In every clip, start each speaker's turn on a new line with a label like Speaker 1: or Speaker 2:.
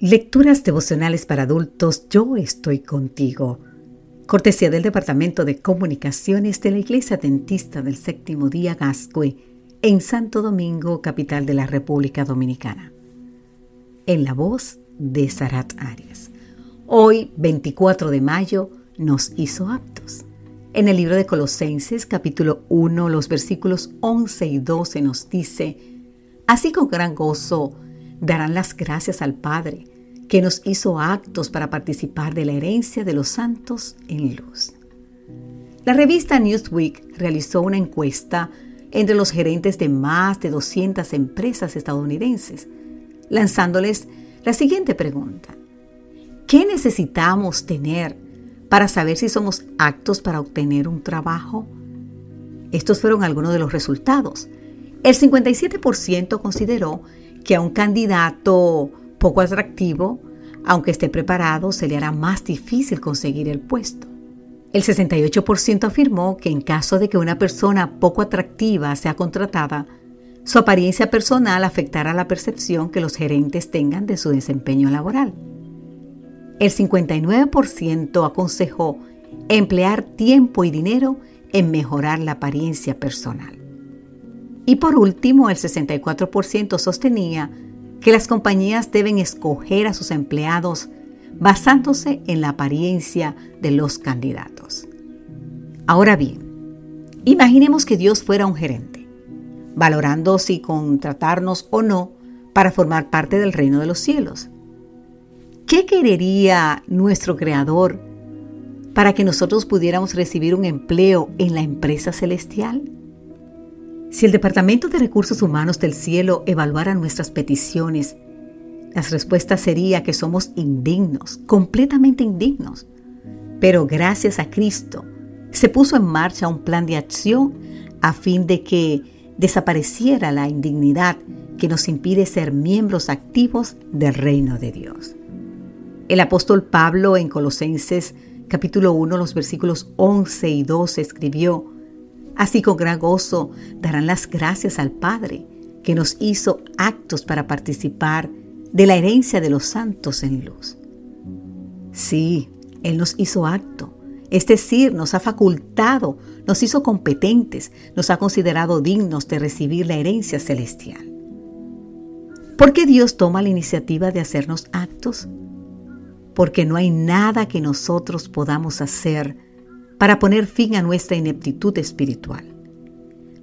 Speaker 1: Lecturas devocionales para adultos, yo estoy contigo. Cortesía del Departamento de Comunicaciones de la Iglesia Dentista del Séptimo Día Gascue, en Santo Domingo, capital de la República Dominicana. En la voz de Sarat Arias. Hoy, 24 de mayo, nos hizo aptos. En el libro de Colosenses, capítulo 1, los versículos 11 y 12 nos dice, Así con gran gozo, darán las gracias al Padre, que nos hizo actos para participar de la herencia de los santos en luz. La revista Newsweek realizó una encuesta entre los gerentes de más de 200 empresas estadounidenses, lanzándoles la siguiente pregunta. ¿Qué necesitamos tener para saber si somos aptos para obtener un trabajo? Estos fueron algunos de los resultados. El 57% consideró que a un candidato poco atractivo, aunque esté preparado, se le hará más difícil conseguir el puesto. El 68% afirmó que en caso de que una persona poco atractiva sea contratada, su apariencia personal afectará la percepción que los gerentes tengan de su desempeño laboral. El 59% aconsejó emplear tiempo y dinero en mejorar la apariencia personal. Y por último, el 64% sostenía que las compañías deben escoger a sus empleados basándose en la apariencia de los candidatos. Ahora bien, imaginemos que Dios fuera un gerente, valorando si contratarnos o no para formar parte del reino de los cielos. ¿Qué querería nuestro Creador para que nosotros pudiéramos recibir un empleo en la empresa celestial? Si el Departamento de Recursos Humanos del Cielo evaluara nuestras peticiones, las respuestas sería que somos indignos, completamente indignos. Pero gracias a Cristo se puso en marcha un plan de acción a fin de que desapareciera la indignidad que nos impide ser miembros activos del reino de Dios. El apóstol Pablo en Colosenses capítulo 1 los versículos 11 y 12 escribió, Así con gran gozo darán las gracias al Padre que nos hizo actos para participar de la herencia de los santos en luz. Sí, Él nos hizo acto, es decir, nos ha facultado, nos hizo competentes, nos ha considerado dignos de recibir la herencia celestial. ¿Por qué Dios toma la iniciativa de hacernos actos? Porque no hay nada que nosotros podamos hacer para poner fin a nuestra ineptitud espiritual.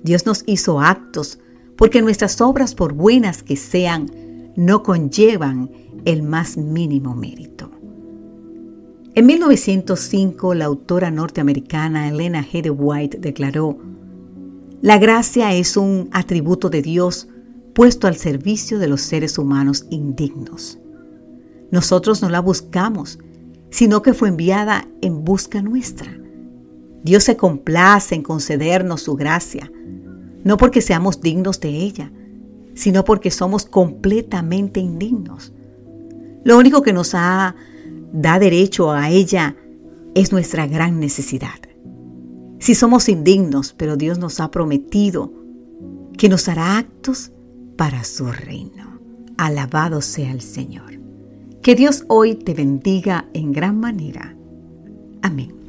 Speaker 1: Dios nos hizo actos porque nuestras obras, por buenas que sean, no conllevan el más mínimo mérito. En 1905, la autora norteamericana Elena G. White declaró, La gracia es un atributo de Dios puesto al servicio de los seres humanos indignos. Nosotros no la buscamos, sino que fue enviada en busca nuestra. Dios se complace en concedernos su gracia, no porque seamos dignos de ella, sino porque somos completamente indignos. Lo único que nos da derecho a ella es nuestra gran necesidad. Si somos indignos, pero Dios nos ha prometido que nos hará actos para su reino. Alabado sea el Señor. Que Dios hoy te bendiga en gran manera. Amén.